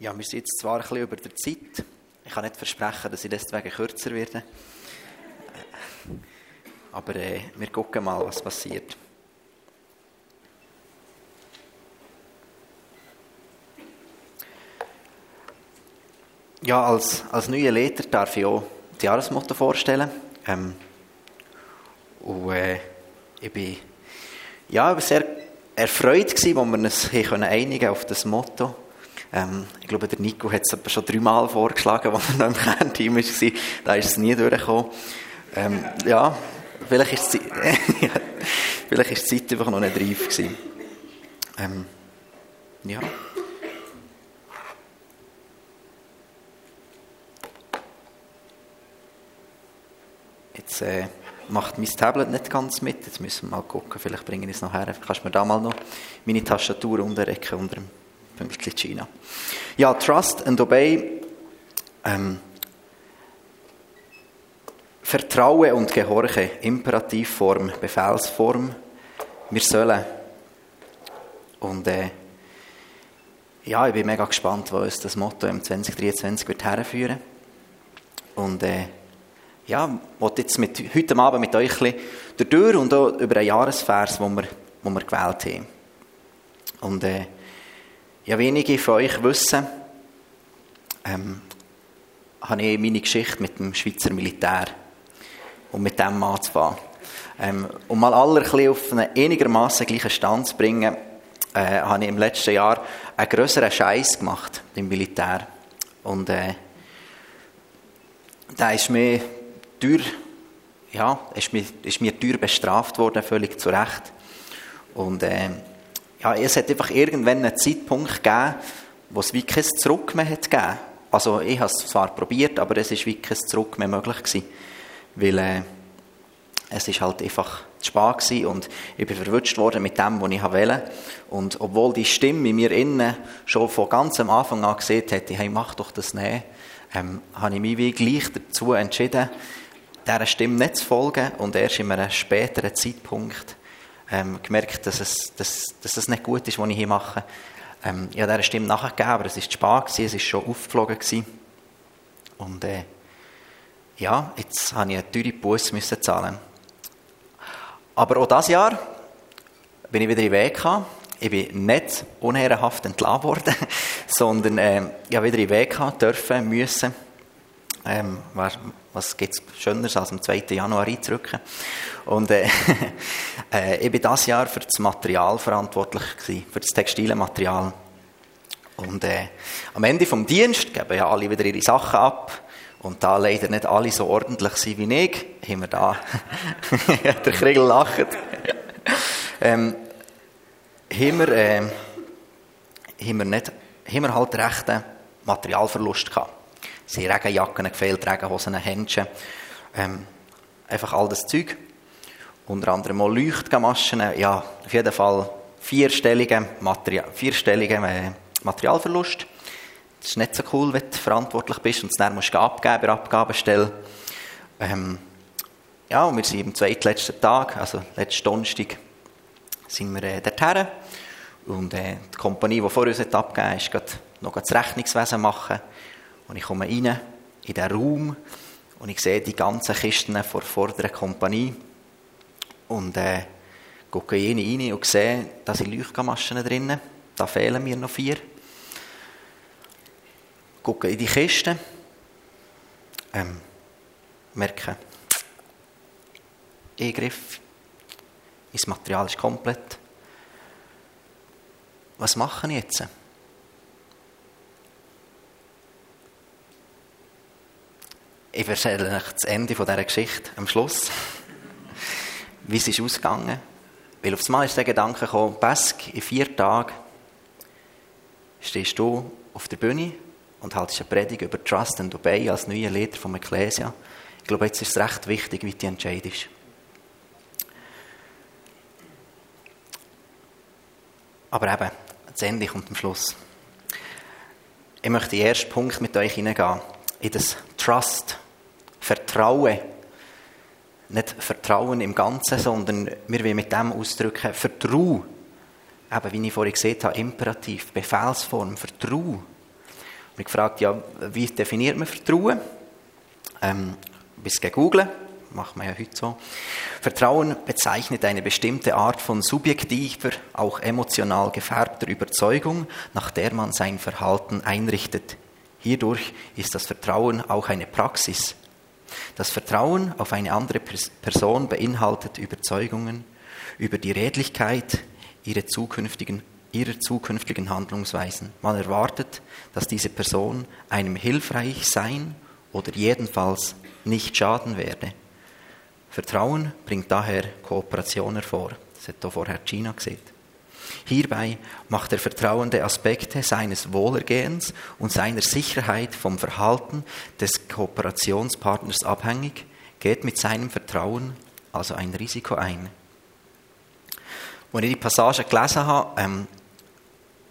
Ja, wir sind jetzt zwar ein bisschen über der Zeit. Ich kann nicht versprechen, dass ich deswegen kürzer werde. Aber äh, wir gucken mal, was passiert. Ja, als, als neuer Leiter darf ich auch das Jahresmotto vorstellen. Ähm, und äh, ich bin ja, sehr erfreut als wir uns einigen einigen auf das Motto. Ähm, ich glaube, der Nico hat es schon dreimal vorgeschlagen, als er noch im Kernteam war. Da ist es nie durchgekommen. Ähm, ja, vielleicht ist, die, vielleicht ist die Zeit einfach noch nicht reif gewesen. Ähm, ja. Jetzt äh, macht mein Tablet nicht ganz mit. Jetzt müssen wir mal gucken. Vielleicht bringe ich es noch her. Kannst du mir da mal noch meine Tastatur unterrecken unter dem Pünktchen China. Ja, Trust and Obey. Ähm, Vertraue und Gehorche. Imperativform, Befehlsform. Wir sollen. Und äh, ja, ich bin mega gespannt, wo uns das Motto im 2023 wird herführen. Und äh, ja, ich jetzt mit, heute Abend mit euch ein bisschen durch und auch über einen Jahresvers, den wir, den wir gewählt haben. Und äh, ja, wenige von euch wissen, ähm, habe ich meine Geschichte mit dem Schweizer Militär und mit dem anzufangen. Ähm, um mal alle ein auf einen einigermaßen gleichen Stand zu bringen, äh, habe ich im letzten Jahr einen grösseren Scheiß gemacht im Militär. Und äh, da ist mir teuer, ja, ist mir, ist mir teuer bestraft worden, völlig zu Recht. Und äh, ja, es hat einfach irgendwann einen Zeitpunkt gegeben, wo es wie kein Zurück mehr hat gegeben. Also ich habe es zwar probiert, aber es ist wie kein Zurück mehr möglich gewesen. Weil äh, es ist halt einfach zu spät gewesen und ich bin verwünscht worden mit dem, was ich wollte. Und obwohl die Stimme in mir innen schon von ganz am Anfang an gesehen hätte, hey, mach doch das nicht, ähm, habe ich mich wie gleich dazu entschieden, dieser Stimme nicht zu folgen und erst in einem späteren Zeitpunkt ähm, gemerkt, dass es, dass, dass es nicht gut ist, was ich hier mache. Ähm, ich habe dieser Stimme nachgegeben, aber es war zu spät, es war schon aufgeflogen. Gewesen. Und äh, ja, jetzt habe ich eine teure Busse müssen zahlen. Aber auch dieses Jahr bin ich wieder im Weg gekommen. Ich bin nicht unehrenhaft entlassen worden, sondern äh, ich habe wieder im Weg gehabt, dürfen, müssen. Ähm, was gibt es Schöneres als am 2. Januar einzurücken? Und äh, äh, ich bin dieses Jahr für das Material verantwortlich gewesen, für das textile Material. Und äh, am Ende vom Dienst geben ja alle wieder ihre Sachen ab. Und da leider nicht alle so ordentlich sind wie ich, haben wir da, der Kriegel lacht, ähm, haben, wir, äh, haben, wir nicht, haben wir halt rechten Materialverlust gehabt. Es sind Regenjacken gefehlt, Regenhosen, Händchen, ähm, einfach all das Zeug. Unter anderem auch Leuchtgamaschen, ja, auf jeden Fall vierstellige, Material, vierstellige äh, Materialverlust. Das ist nicht so cool, wenn du verantwortlich bist und es dann musst du abgeben bei der Abgabestelle. Ähm, ja, und wir sind am zweitletzten Tag, also letzten Donnerstag, sind wir äh, dorthin. Und äh, die Kompanie, die vor uns abgegeben hat, ist gerade noch das Rechnungswesen machen. Und ich komme rein in diesen Raum und ich sehe die ganzen Kisten vor, vor der Kompanie. Und äh, gucke jene rein und sehe, da sind Leuchtgamaschen drin. Da fehlen mir noch vier gucke in die Kiste, ähm, merke, Eingriff, mein Material ist komplett. Was mache ich jetzt? Ich erzähle euch das Ende dieser Geschichte am Schluss. Wie es ist ausgegangen. Weil aufs Mal ist der Gedanke gekommen, Pesk, in vier Tagen stehst du auf der Bühne und haltest eine Predigt über Trust and Obey als neuer Leader vom Ecclesia. Ich glaube, jetzt ist es recht wichtig, wie du entscheidest. Aber eben, das Ende kommt am Schluss. Ich möchte den ersten Punkt mit euch hineingehen. In das Trust. Vertrauen. Nicht Vertrauen im Ganzen, sondern wir wollen mit dem ausdrücken, Vertrauen. Eben, wie ich vorhin gesehen habe, Imperativ, Befehlsform, Vertrauen. mich gefragt, ja, wie definiert man Vertrauen? Ähm, bis gegoogelt, macht man ja heute so. Vertrauen bezeichnet eine bestimmte Art von subjektiver, auch emotional gefärbter Überzeugung, nach der man sein Verhalten einrichtet. Hierdurch ist das Vertrauen auch eine Praxis. Das Vertrauen auf eine andere Person beinhaltet Überzeugungen über die Redlichkeit ihrer zukünftigen, ihrer zukünftigen Handlungsweisen. Man erwartet, dass diese Person einem hilfreich sein oder jedenfalls nicht schaden werde. Vertrauen bringt daher Kooperation hervor. Das hat hier vorher China gesehen. Hierbei macht der Vertrauende Aspekte seines Wohlergehens und seiner Sicherheit vom Verhalten des Kooperationspartners abhängig, geht mit seinem Vertrauen also ein Risiko ein. Als ich die Passage gelesen habe, ähm,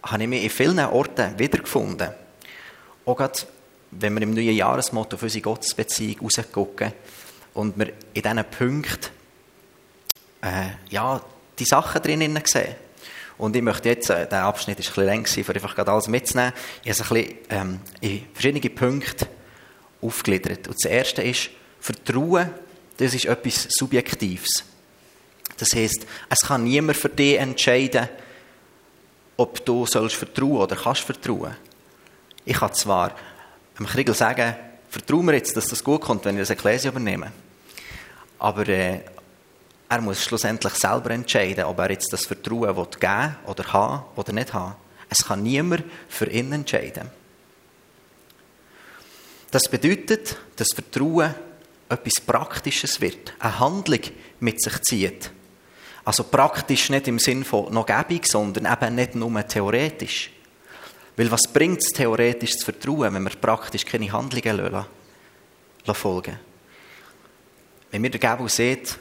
habe ich mich in vielen Orten wiedergefunden. Auch gerade, wenn wir im neuen Jahresmotto auf unsere Gottesbeziehung rausgucken, und wir in diesen Punkten äh, ja, die Sachen drinnen sehen. Und ich möchte jetzt, äh, der Abschnitt ist ein bisschen länger, um einfach gerade alles mitzunehmen. Ich habe es ein bisschen ähm, in verschiedene Punkte aufgegliedert. Und das erste ist, Vertrauen, das ist etwas Subjektives. Das heisst, es kann niemand für dich entscheiden, ob du sollst vertrauen oder kannst vertrauen. Ich kann zwar dem Kriegel sagen, vertraue mir jetzt, dass das gut kommt, wenn ich das Ekklesia übernehme. Aber äh, er muss schlussendlich selber entscheiden, ob er jetzt das Vertrauen will geben oder haben oder nicht haben. Es kann niemand für ihn entscheiden. Das bedeutet, dass Vertrauen etwas Praktisches wird, eine Handlung mit sich zieht. Also praktisch nicht im Sinn von noch gebig, sondern eben nicht nur theoretisch. Weil was bringt es theoretisch zu vertrauen, wenn wir praktisch keine Handlungen lassen, folgen Wenn mir der Gabo sieht,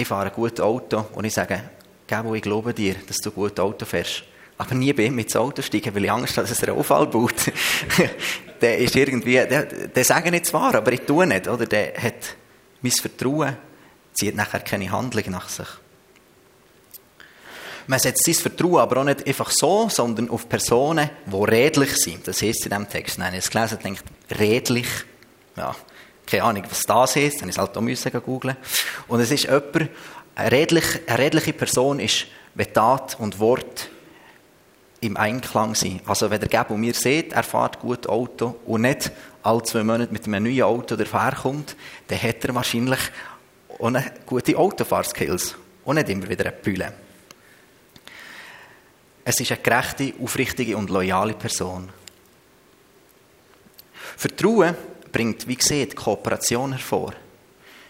ich fahre ein gutes Auto und ich sage, Gabo, ich glaube dir, dass du ein gutes Auto fährst. Aber nie bei ihm ins Auto steigen, weil ich Angst habe, dass er einen Unfall baut. der ist irgendwie, der, der sage nicht zwar, aber ich tue nicht, oder? Der hat mein Vertrauen, zieht nachher keine Handlung nach sich. Man setzt sein Vertrauen aber auch nicht einfach so, sondern auf Personen, die redlich sind. Das heißt in diesem Text. Nein, ich habe es gelesen und denkt, redlich. Ja, keine Ahnung, was das heißt. Dann habe ich es halt auch müssen googeln. Und es ist jemand, eine redliche, eine redliche Person ist, wenn Tat und Wort im Einklang sind. Also wenn der Gebo mir sieht, er fährt gut Auto und nicht alle zwei Monate mit einem neuen Auto daherkommt, dann hat er wahrscheinlich eine gute Autofahrskills und nicht immer wieder eine Bühle. Es ist eine gerechte, aufrichtige und loyale Person. Vertrauen bringt, wie gesagt, Kooperation hervor.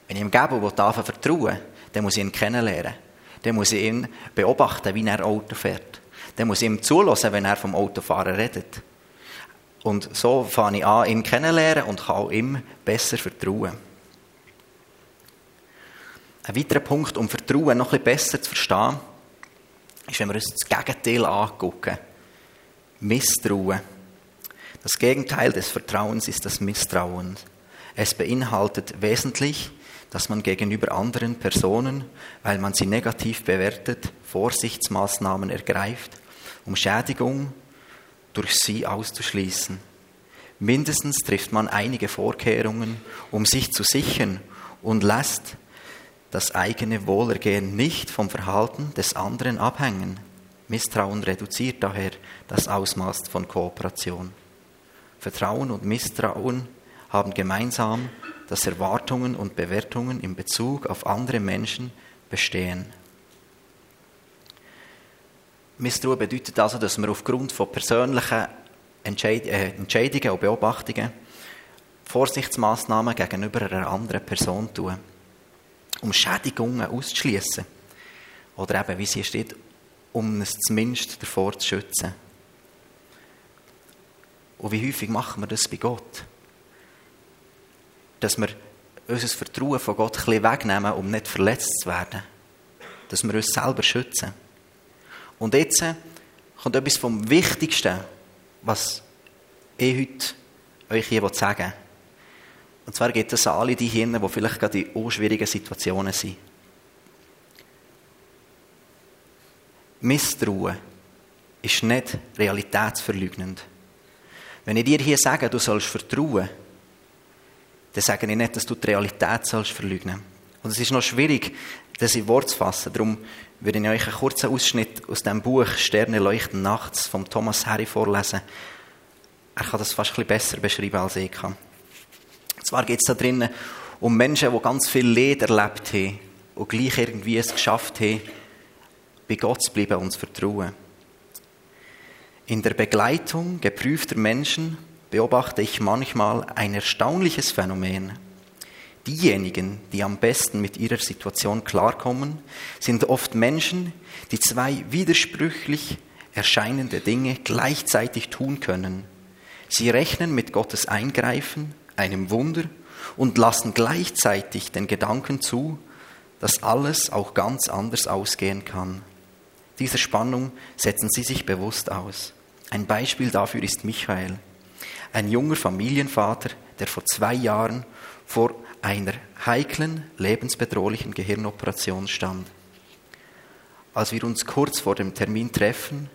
Wenn ich ihm gebe, wo darf vertrauen, dann muss ich ihn kennenlernen. Dann muss ich ihn beobachten, wie er Auto fährt. Dann muss ich ihm zulassen, wenn er vom Autofahren redet. Und so fange ich an, ihn kennenlernen und kann auch ihm besser vertrauen. Ein weiterer Punkt, um Vertrauen noch bisschen besser zu verstehen, ist, wenn wir uns das Gegenteil angucken. Misstrauen. Das Gegenteil des Vertrauens ist das Misstrauen. Es beinhaltet wesentlich, dass man gegenüber anderen Personen, weil man sie negativ bewertet, Vorsichtsmaßnahmen ergreift, um Schädigung durch sie auszuschließen. Mindestens trifft man einige Vorkehrungen, um sich zu sichern und lässt das eigene Wohlergehen nicht vom Verhalten des anderen abhängen. Misstrauen reduziert daher das Ausmaß von Kooperation. Vertrauen und Misstrauen haben gemeinsam, dass Erwartungen und Bewertungen in Bezug auf andere Menschen bestehen. Misstrauen bedeutet also, dass wir aufgrund von persönlichen Entscheid äh, Entscheidungen und Beobachtungen Vorsichtsmaßnahmen gegenüber einer anderen Person tun um Schädigungen auszuschließen. Oder eben, wie sie steht, um es zumindest davor zu schützen. Und wie häufig machen wir das bei Gott? Dass wir unser Vertrauen von Gott ein bisschen wegnehmen, um nicht verletzt zu werden. Dass wir uns selber schützen. Und jetzt kommt etwas vom Wichtigsten, was ich heute euch hier sagen will. Und zwar geht es an alle die hin, die vielleicht gerade in schwierigen Situationen sind. Misstrauen ist nicht realitätsverleugnend. Wenn ich dir hier sage, du sollst vertrauen, dann sage ich nicht, dass du die Realität sollst verleugnen. Und es ist noch schwierig, das in Wort zu fassen. Darum würde ich euch einen kurzen Ausschnitt aus dem Buch Sterne leuchten nachts von Thomas Harry vorlesen. Er kann das fast ein bisschen besser beschreiben als ich kann. Und zwar geht es da drinnen um Menschen, die ganz viel Leid erlebt haben und gleich irgendwie es geschafft haben, bei Gott zu bleiben und zu vertrauen. In der Begleitung geprüfter Menschen beobachte ich manchmal ein erstaunliches Phänomen. Diejenigen, die am besten mit ihrer Situation klarkommen, sind oft Menschen, die zwei widersprüchlich erscheinende Dinge gleichzeitig tun können. Sie rechnen mit Gottes Eingreifen, einem Wunder, und lassen gleichzeitig den Gedanken zu, dass alles auch ganz anders ausgehen kann. Diese Spannung setzen sie sich bewusst aus. Ein Beispiel dafür ist Michael, ein junger Familienvater, der vor zwei Jahren vor einer heiklen, lebensbedrohlichen Gehirnoperation stand. Als wir uns kurz vor dem Termin treffen,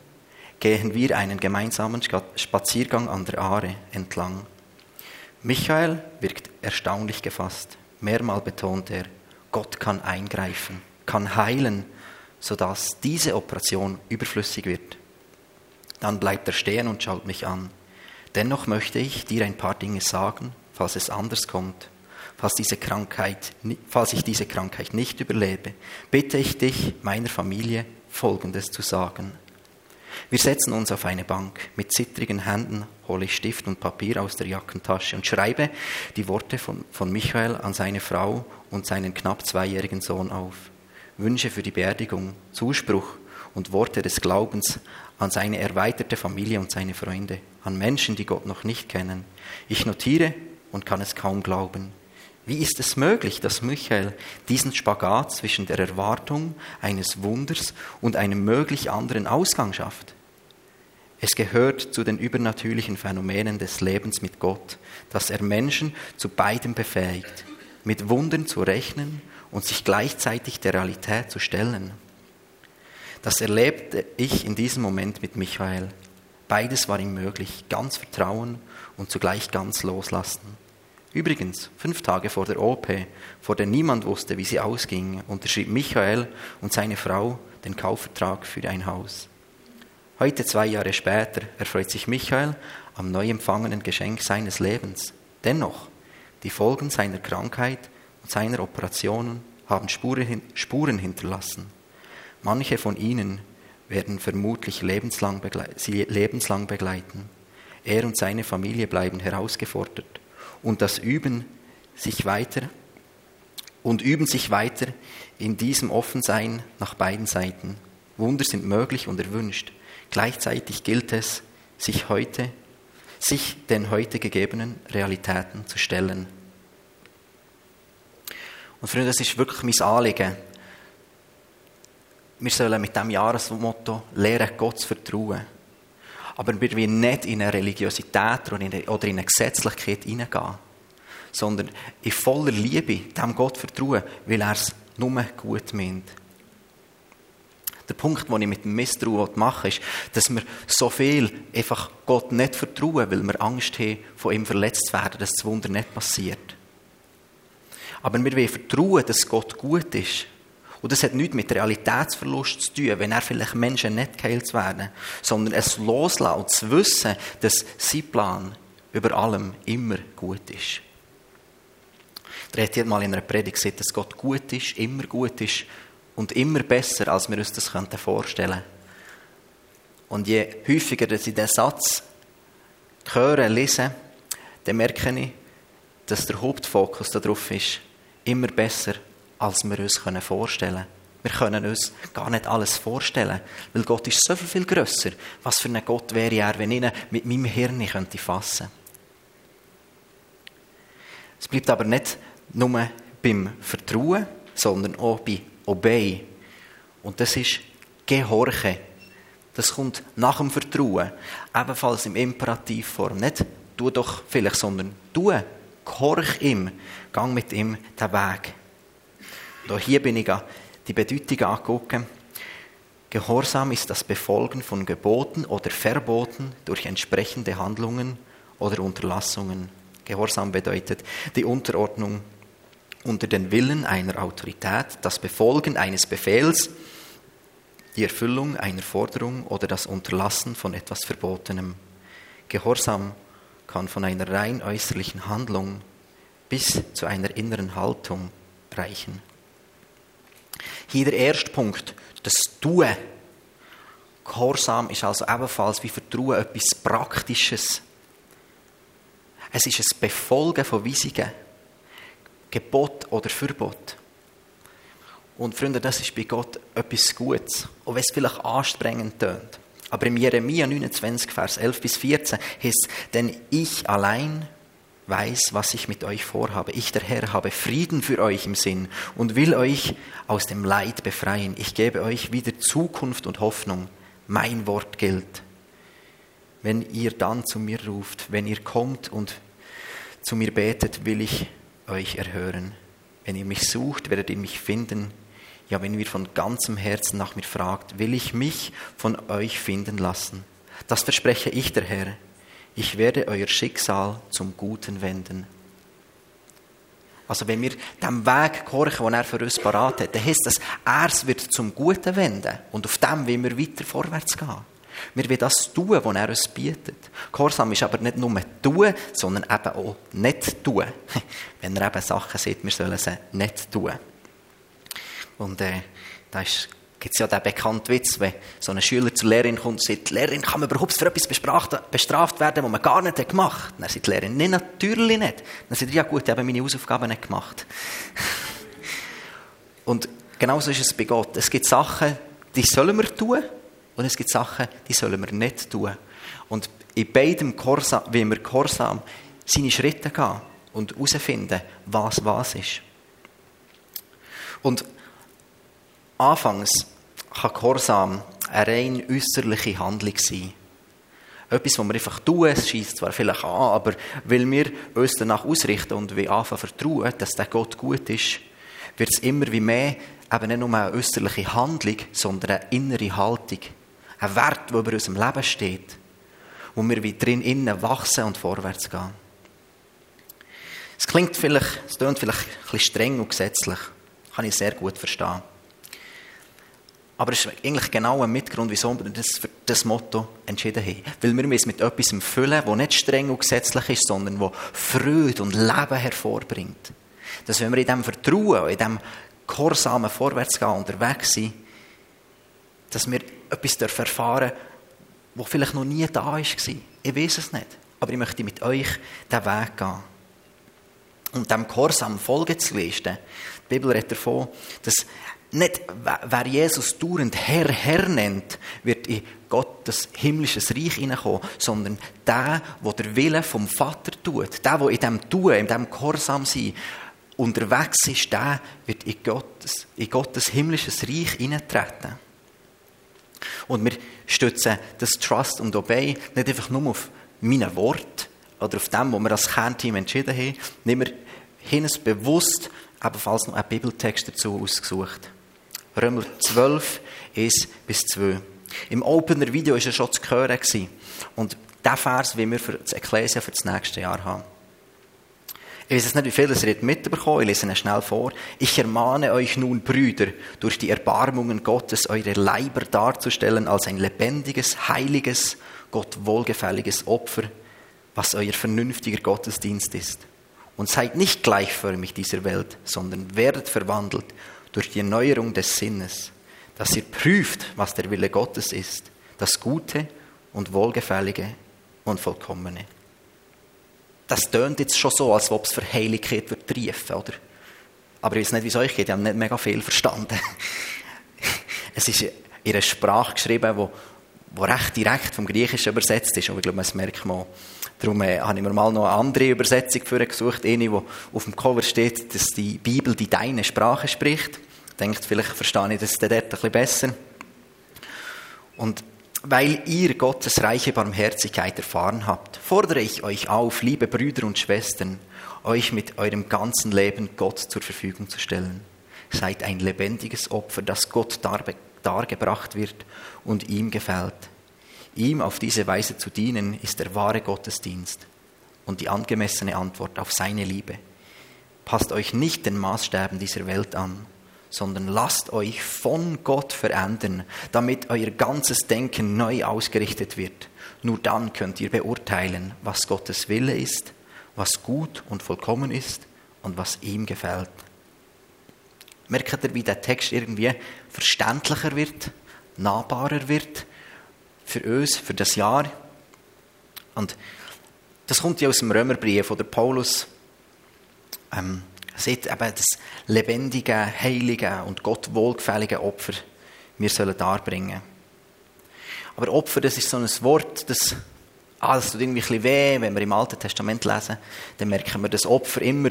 gehen wir einen gemeinsamen Spaziergang an der Aare entlang. Michael wirkt erstaunlich gefasst. Mehrmal betont er, Gott kann eingreifen, kann heilen, sodass diese Operation überflüssig wird. Dann bleibt er stehen und schaut mich an. Dennoch möchte ich dir ein paar Dinge sagen, falls es anders kommt. Falls, diese Krankheit, falls ich diese Krankheit nicht überlebe, bitte ich dich, meiner Familie, Folgendes zu sagen. Wir setzen uns auf eine Bank. Mit zittrigen Händen hole ich Stift und Papier aus der Jackentasche und schreibe die Worte von, von Michael an seine Frau und seinen knapp zweijährigen Sohn auf. Wünsche für die Beerdigung, Zuspruch und Worte des Glaubens an seine erweiterte Familie und seine Freunde, an Menschen, die Gott noch nicht kennen. Ich notiere und kann es kaum glauben. Wie ist es möglich, dass Michael diesen Spagat zwischen der Erwartung eines Wunders und einem möglich anderen Ausgang schafft? Es gehört zu den übernatürlichen Phänomenen des Lebens mit Gott, dass er Menschen zu beidem befähigt, mit Wundern zu rechnen und sich gleichzeitig der Realität zu stellen. Das erlebte ich in diesem Moment mit Michael. Beides war ihm möglich, ganz Vertrauen und zugleich ganz loslassen. Übrigens, fünf Tage vor der OP, vor der niemand wusste, wie sie ausging, unterschrieb Michael und seine Frau den Kaufvertrag für ein Haus. Heute, zwei Jahre später, erfreut sich Michael am neu empfangenen Geschenk seines Lebens. Dennoch, die Folgen seiner Krankheit seiner Operationen haben Spuren hinterlassen. Manche von ihnen werden vermutlich lebenslang, sie lebenslang begleiten. Er und seine Familie bleiben herausgefordert und das Üben sich weiter und üben sich weiter in diesem Offensein nach beiden Seiten. Wunder sind möglich und erwünscht. Gleichzeitig gilt es, sich heute, sich den heute gegebenen Realitäten zu stellen. Und Freunde, das ist wirklich mein Anliegen. Wir sollen mit diesem Jahresmotto lernen, Gott zu vertrauen. Aber wir wollen nicht in eine Religiosität oder in eine Gesetzlichkeit hineingehen, sondern in voller Liebe dem Gott vertrauen, weil er es nur gut meint. Der Punkt, den ich mit dem Misstrauen machen ist, dass wir so viel einfach Gott nicht vertrauen, weil wir Angst haben, von ihm verletzt zu werden, dass das Wunder nicht passiert. Aber wir wollen vertrauen, dass Gott gut ist und das hat nichts mit Realitätsverlust zu tun, wenn er vielleicht Menschen nicht geheilt werden, sondern es loslassen und zu wissen, dass sein Plan über allem immer gut ist. Der hat mal in einer Predigt gesagt, dass Gott gut ist, immer gut ist und immer besser, als wir uns das vorstellen könnten. Und je häufiger ich diesen Satz höre, lese, dann merke ich, dass der Hauptfokus darauf ist, immer besser als wir uns vorstellen können. Wir können uns gar nicht alles vorstellen, weil Gott ist so viel, viel grösser. Was für ein Gott wäre er, wenn ich ihn mit meinem Hirn könnte fassen Es bleibt aber nicht nur beim Vertrauen, sondern auch bei Obey. Und das ist Gehorche. Das kommt nach dem Vertrauen, ebenfalls im Imperativform. Nicht du doch vielleicht, sondern du, gehorch ihm, gang mit ihm den Weg. Und hier bin ich die Bedeutung angucken. Gehorsam ist das Befolgen von Geboten oder Verboten durch entsprechende Handlungen oder Unterlassungen. Gehorsam bedeutet die Unterordnung unter den Willen einer Autorität, das Befolgen eines Befehls, die Erfüllung einer Forderung oder das Unterlassen von etwas Verbotenem. Gehorsam kann von einer rein äußerlichen Handlung bis zu einer inneren Haltung reichen. Hier der erste Punkt, das Tun. Gehorsam ist also ebenfalls wie Vertrauen etwas Praktisches. Es ist ein Befolgen von Weisungen, Gebot oder Verbot. Und Freunde, das ist bei Gott etwas Gutes, auch wenn es vielleicht anstrengend tönt. Aber im Jeremia 29, Vers 11 bis 14 heißt denn ich allein weiß, was ich mit euch vorhabe. Ich, der Herr, habe Frieden für euch im Sinn und will euch aus dem Leid befreien. Ich gebe euch wieder Zukunft und Hoffnung. Mein Wort gilt. Wenn ihr dann zu mir ruft, wenn ihr kommt und zu mir betet, will ich euch erhören. Wenn ihr mich sucht, werdet ihr mich finden. Ja, wenn ihr von ganzem Herzen nach mir fragt, will ich mich von euch finden lassen. Das verspreche ich der Herr ich werde euer Schicksal zum Guten wenden. Also wenn wir dem Weg gehorchen, den er für uns parat hat, dann heisst das, er wird zum Guten wenden und auf dem wollen wir weiter vorwärts gehen. Wir wollen das tun, was er uns bietet. Gehorsam ist aber nicht nur tun, sondern eben auch nicht tun. Wenn er eben Sachen sieht, wir sollen sie nicht tun. Und äh, das ist gibt es ja den bekannten Witz, wenn so ein Schüler zur Lehrerin kommt und sagt, Lehrerin, kann man überhaupt für etwas bestraft werden, was man gar nicht gemacht hat? Dann sagt die Lehrerin, nein, natürlich nicht. Dann sagt er, ja gut, ich habe meine Hausaufgaben nicht gemacht. und genauso ist es bei Gott. Es gibt Sachen, die sollen wir tun und es gibt Sachen, die sollen wir nicht tun. Und in beidem Gehorsam, wie wir Gehorsam seine Schritte gehen und herausfinden, was was ist. Und anfangs kann Gehorsam eine rein äußerliche Handlung sein. Etwas, was wir einfach tun, es schießt zwar vielleicht an, aber weil wir uns danach ausrichten und wir anfangen vertrauen, dass der Gott gut ist, wird es immer wie mehr eben nicht nur eine äußerliche Handlung, sondern eine innere Haltung. Ein Wert, der über unserem Leben steht, wo wir wie drin innen wachsen und vorwärts gehen. Es klingt vielleicht, es klingt vielleicht ein bisschen streng und gesetzlich. Kann ich sehr gut verstehen. Aber es ist eigentlich genau ein Mitgrund, wieso wir das für das Motto entschieden haben. Weil wir es mit etwas füllen, das nicht streng und gesetzlich ist, sondern das Freude und Leben hervorbringt. Dass wenn wir in diesem Vertrauen, in diesem gehorsamen Vorwärtsgehen unterwegs sind, dass wir etwas erfahren dürfen, das vielleicht noch nie da war. Ich weiß es nicht. Aber ich möchte mit euch diesen Weg gehen. Und dem Gehorsam Folge zu leisten. Die Bibel redet davon, dass nicht, wer Jesus dauernd Herr, Herr nennt, wird in Gottes himmlisches Reich hineinkommen, sondern der, der der Wille vom Vater tut, der, der in dem Tun, in dem Gehorsam sein, unterwegs ist, der wird in Gottes, in Gottes himmlisches Reich hineintreten. Und wir stützen das Trust und Obey nicht einfach nur auf meinen Wort oder auf dem, was wir als Kernteam entschieden haben, nehmen wir bewusst ebenfalls noch einen Bibeltext dazu ausgesucht. Römer 12, 1 bis 2. Im Opener-Video war er schon zu hören. Und der Vers wie wir für das Ekklesia für das nächste Jahr haben. Ich weiß nicht, wie viel ihr mitbekommen Ich lese ihn schnell vor. Ich ermahne euch nun, Brüder, durch die Erbarmungen Gottes eure Leiber darzustellen als ein lebendiges, heiliges, Gott wohlgefälliges Opfer, was euer vernünftiger Gottesdienst ist. Und seid nicht gleichförmig dieser Welt, sondern werdet verwandelt durch die Erneuerung des Sinnes, dass ihr prüft, was der Wille Gottes ist, das Gute und Wohlgefällige und Vollkommene. Das tönt jetzt schon so, als ob es für Heiligkeit wird triefen, oder? Aber ich weiß nicht, wie es euch geht, ich habe nicht mega viel verstanden. es ist in einer Sprache geschrieben, wo recht direkt vom Griechischen übersetzt ist, aber ich glaube, das merkt man Darum äh, habe ich mir mal noch eine andere Übersetzung für gesucht, eine, wo auf dem Cover steht, dass die Bibel die deine Sprache spricht. Denkt, vielleicht verstehe ich das dort ein bisschen besser. Und weil ihr Gottes reiche Barmherzigkeit erfahren habt, fordere ich euch auf, liebe Brüder und Schwestern, euch mit eurem ganzen Leben Gott zur Verfügung zu stellen. Seid ein lebendiges Opfer, das Gott dargebracht wird und ihm gefällt. Ihm auf diese Weise zu dienen, ist der wahre Gottesdienst. und die angemessene Antwort auf seine Liebe. Passt euch nicht den Maßstäben dieser Welt an, sondern lasst euch von Gott verändern, damit euer ganzes Denken neu ausgerichtet wird. Nur dann könnt ihr beurteilen, was Gottes Wille ist, was gut und vollkommen ist und was ihm gefällt. Merkt ihr, wie der Text irgendwie verständlicher wird, nahbarer wird für uns, für das Jahr? Und das kommt ja aus dem Römerbrief, wo der Paulus ähm, sieht eben das lebendige, heilige und Gott wohlgefällige Opfer wir sollen darbringen. Aber Opfer, das ist so ein Wort, das, ah, das tut irgendwie ein weh, wenn wir im Alten Testament lesen, dann merken wir, dass Opfer immer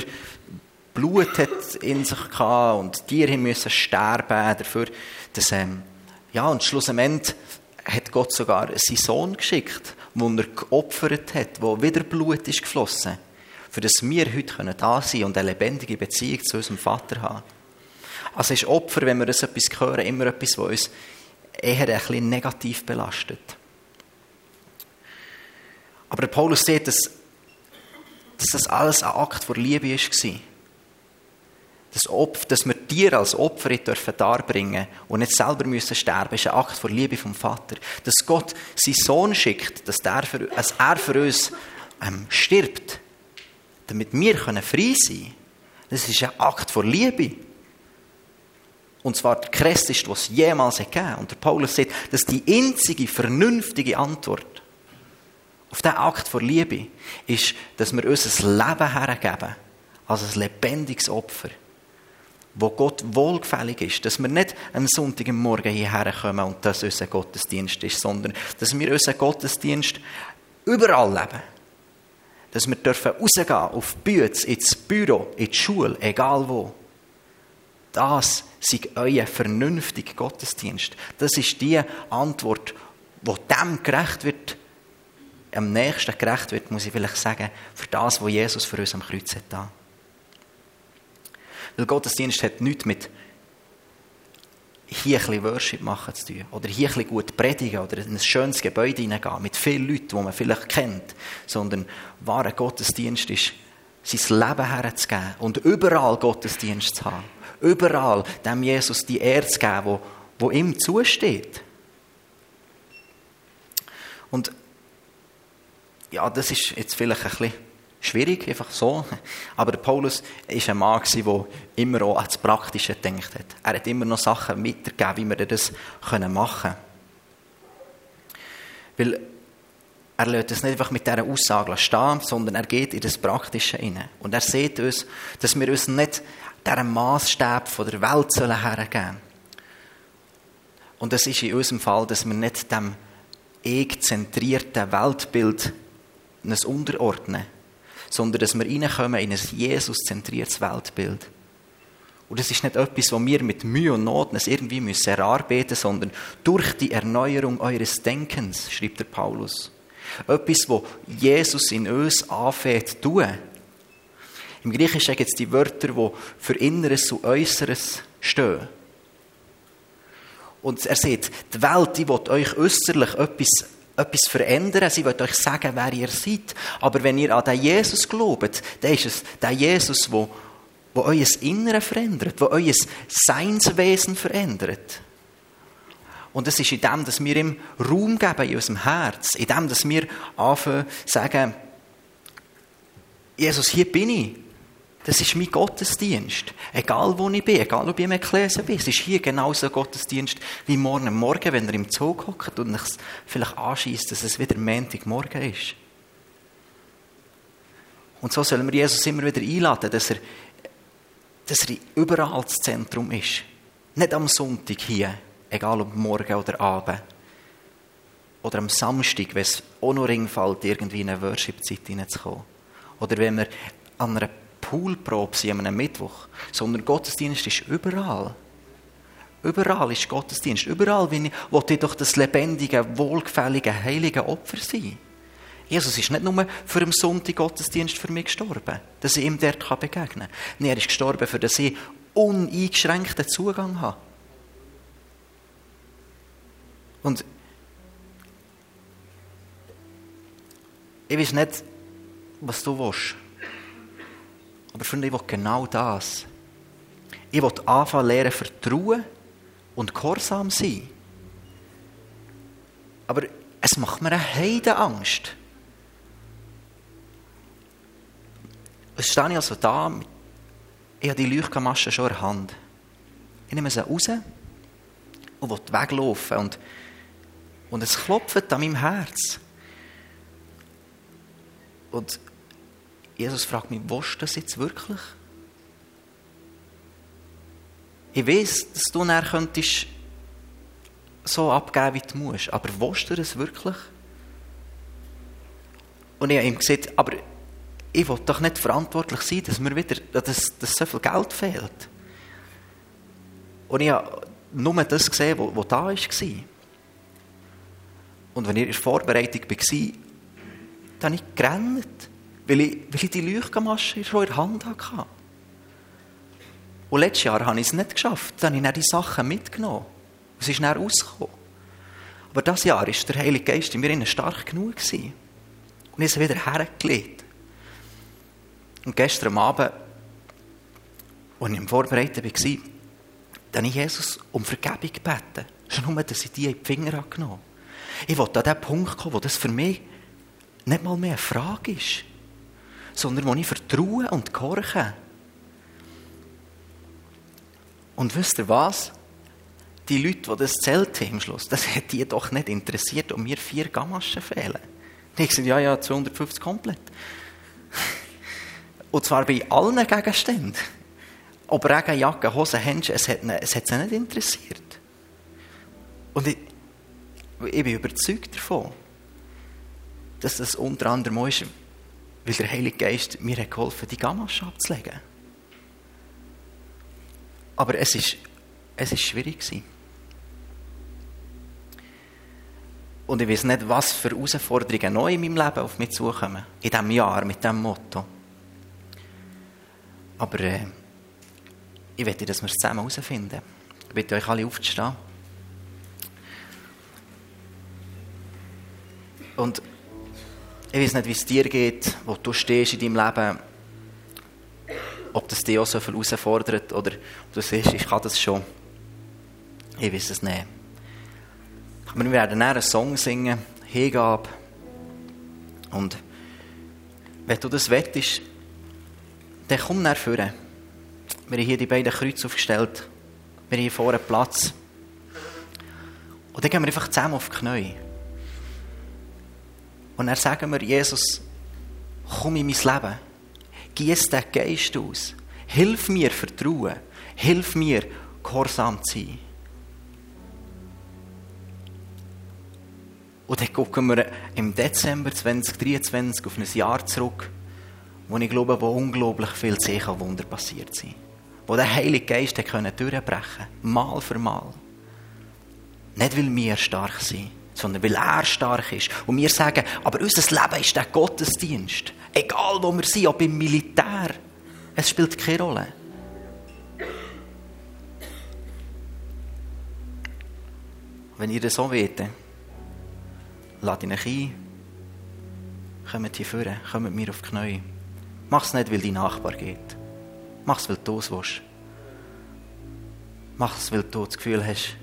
Blut hat in sich gehabt und Tiere müssen sterben dafür, dass, ähm, ja, und schlussendlich hat Gott sogar seinen Sohn geschickt, wo er geopfert hat, wo wieder Blut ist geflossen, für das wir heute da sein können und eine lebendige Beziehung zu unserem Vater haben. Also ist Opfer, wenn wir das etwas hören, immer etwas, was uns eher ein bisschen negativ belastet. Aber Paulus sieht, dass, dass das alles ein Akt von Liebe war das Opfer, dass wir dir als Opfer dürfen darbringen und nicht selber müssen sterben, ist ein Akt von Liebe vom Vater. Dass Gott seinen Sohn schickt, dass, der für, dass er für uns ähm, stirbt, damit wir können frei sein können. Das ist ein Akt von Liebe. Und zwar der krasseste, was es jemals gegeben hat. Und der Paulus sagt, dass die einzige vernünftige Antwort auf diesen Akt von Liebe ist, dass wir unser Leben hergeben als ein lebendiges Opfer wo Gott wohlgefällig ist. Dass wir nicht am Sonntagmorgen hierher kommen und das unser Gottesdienst ist, sondern dass wir unseren Gottesdienst überall leben. Dass wir dürfen rausgehen auf die Bühne, ins Büro, in die Schule, egal wo. Das ist euer vernünftiger Gottesdienst. Das ist die Antwort, wo dem gerecht wird, am nächsten gerecht wird, muss ich vielleicht sagen, für das, was Jesus für uns am Kreuz hat. Weil Gottesdienst hat nichts mit hier ein bisschen Worship machen zu tun. Oder hier ein bisschen gut predigen oder in ein schönes Gebäude hineingehen mit vielen Leuten, die man vielleicht kennt. Sondern wahrer Gottesdienst ist, sein Leben herzugeben und überall Gottesdienst zu haben. Überall dem Jesus die Ehre zu geben, wo, wo ihm zusteht. Und ja, das ist jetzt vielleicht ein bisschen schwierig, einfach so. Aber der Paulus war ein Mann, der immer auch ans Praktische gedacht hat. Er hat immer noch Sachen mitgegeben, wie wir das machen können. Weil er lässt es nicht einfach mit dieser Aussage stehen, sondern er geht in das Praktische hinein. Und er sieht uns, dass wir uns nicht diesem Maßstab der Welt hergeben sollen. Und das ist in unserem Fall, dass wir nicht dem ich-zentrierten Weltbild uns unterordnen, sondern dass wir reinkommen in ein Jesus-zentriertes Weltbild. Und das ist nicht etwas, was wir mit Mühe und Not irgendwie müssen erarbeiten müssen, sondern durch die Erneuerung eures Denkens, schreibt der Paulus. Etwas, wo Jesus in uns anfängt zu tun. Im Griechischen gibt es die Wörter, die für Inneres und Äußeres stehen. Und er sagt, die Welt die will euch äußerlich etwas etwas verändern. Sie wird euch sagen, wer ihr seid. Aber wenn ihr an den Jesus glaubt, dann ist es der Jesus, wo, wo euer Innere verändert, wo euer Seinswesen verändert. Und es ist in dem, dass wir ihm Raum geben in unserem Herz, in dem, dass wir anfangen sagen, Jesus, hier bin ich. Das ist mein Gottesdienst. Egal wo ich bin, egal ob ich im Ekklesia bin, es ist hier genauso ein Gottesdienst wie morgen Morgen, wenn er im Zug hockt und sich vielleicht anschießt, dass es wieder Montagmorgen ist. Und so sollen wir Jesus immer wieder einladen, dass er, dass er überall das Zentrum ist. Nicht am Sonntag hier, egal ob morgen oder Abend. Oder am Samstag, wenn es auch noch Ring fällt, irgendwie in eine Worship-Zeit hineinzukommen. Oder wenn wir an einer Poolprobe sein an einem Mittwoch, sondern Gottesdienst ist überall. Überall ist Gottesdienst. Überall will ich doch das lebendige, wohlgefällige, heilige Opfer sein. Jesus ist nicht nur für den Sonntag Gottesdienst für mich gestorben, dass ich ihm dort begegnen kann. Nein, er ist gestorben, für dass ich uneingeschränkten Zugang habe. Und ich weiß nicht, was du willst. Aber Freunde, ich will genau das. Ich will anfangen lernen, vertrauen und gehorsam sein. Aber es macht mir eine Heidenangst. Es stehe ich also da, ich habe die Leuchtmaschen schon in der Hand. Ich nehme sie raus und will weglaufen. Und, und es klopft an meinem Herz. Und Jesus fragt mich, willst du das jetzt wirklich? Ich weiß, dass du nachher könntest so abgeben, wie du musst. Aber willst du das wirklich? Und ich habe ihm gesagt, aber ich will doch nicht verantwortlich sein, dass mir wieder dass, dass so viel Geld fehlt. Und ich habe nur das gesehen, was da war. Und wenn ich in der Vorbereitung war, dann habe ich gerannt, weil ich, weil ich die Leuchtmasche schon in der Hand hatte. Und letztes Jahr habe ich es nicht geschafft. Dann habe ich dann die Sachen mitgenommen. Es ist dann rausgekommen. Aber dieses Jahr war der Heilige Geist in mir stark genug. Gewesen. Und ich habe wieder hergelegt. Und gestern Abend, als ich im Vorbereiten war, habe ich Jesus um Vergebung gebeten. Schon nur, dass ich die in die Finger genommen habe. Ich wollte an den Punkt kommen, wo das für mich nicht mal mehr eine Frage ist, sondern wo ich vertraue und gehorche. Und wisst ihr was? Die Leute, die das zählt haben am Schluss, das hat die doch nicht interessiert, um mir vier Gamaschen fehlen. Ich gesagt, ja, ja, 250 komplett. Und zwar bei allen Gegenständen. Ob Regen, Jacke, Hosen, Händchen, es hat, es hat sie nicht interessiert. Und ich, ich bin überzeugt davon, dass das unter anderem ist, weil der Heilige Geist mir hat geholfen die Gamaschen abzulegen. Aber es ist, es ist schwierig gewesen. Und ich weiß nicht, was für Herausforderungen neu in meinem Leben auf mich zukommen. In diesem Jahr, mit diesem Motto. Aber äh, ich möchte, dass wir es zusammen herausfinden. Ich bitte euch alle aufzustehen. Und ich weiß nicht, wie es dir geht, wo du stehst in deinem Leben. Ob das dich auch so viel herausfordert oder ob du siehst, ich kann das schon. Ich weiß es nicht. Aber wir werden einen Song singen, Hingabe. Und wenn du das wettest, dann komm nach vorne. Wir haben hier die beiden Kreuze aufgestellt. Wir haben hier vorne Platz. Und dann gehen wir einfach zusammen auf die Knie. Und dann sagen wir, Jesus, komm in mein Leben. Gieß den Geist aus. Hilf mir vertrauen. Hilf mir, gehorsam zu sein. Und dann gucken wir im Dezember 2023 auf ein Jahr zurück, wo ich glaube, wo unglaublich viel Zeichen und Wunder passiert sind. Wo der Heilige Geist durchbrechen konnte, mal für mal. Nicht, weil wir stark sind, sondern weil er stark ist. Und wir sagen, aber unser Leben ist der Gottesdienst. Egal wo wir sind, ob im Militär. Es spielt keine Rolle. Wenn ihr das so wollt, lade euch ein, kommt hier vorne, kommt mir auf die Knie. Mach es nicht, weil dein Nachbar geht. Mach es, weil du es willst. Mach es, weil du das Gefühl hast,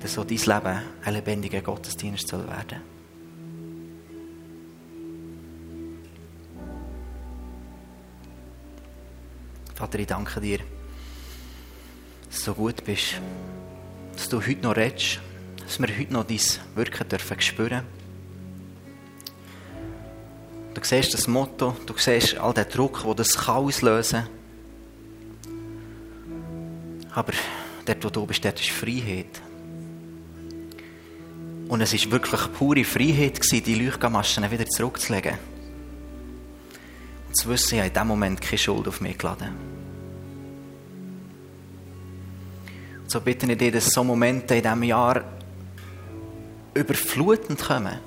dass so dein Leben ein lebendiger Gottesdienst soll werden. Vater, ich danke dir, dass du so gut bist, dass du heute noch redest, dass wir heute noch dein Wirken dürfen spüren. Du siehst das Motto, du siehst all den Druck, den das auslösen kann. Aber dort, wo du bist, dort ist Freiheit. Und es war wirklich pure Freiheit, die Leuchtmaschen wieder zurückzulegen. Und zu wissen, ich habe in diesem Moment keine Schuld auf mich geladen. So bitte ich dich, dass so Momente in diesem Jahr überflutend kommen.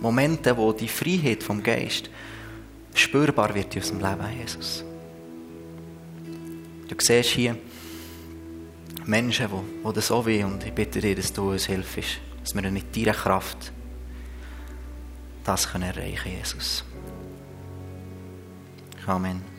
Momente, wo die Freiheit vom Geist spürbar wird in unserem Leben, Jesus. Du siehst hier Menschen, die, die das so wie und ich bitte dich, dass du uns hilfst dass wir mit deiner Kraft das erreichen können Jesus. Amen.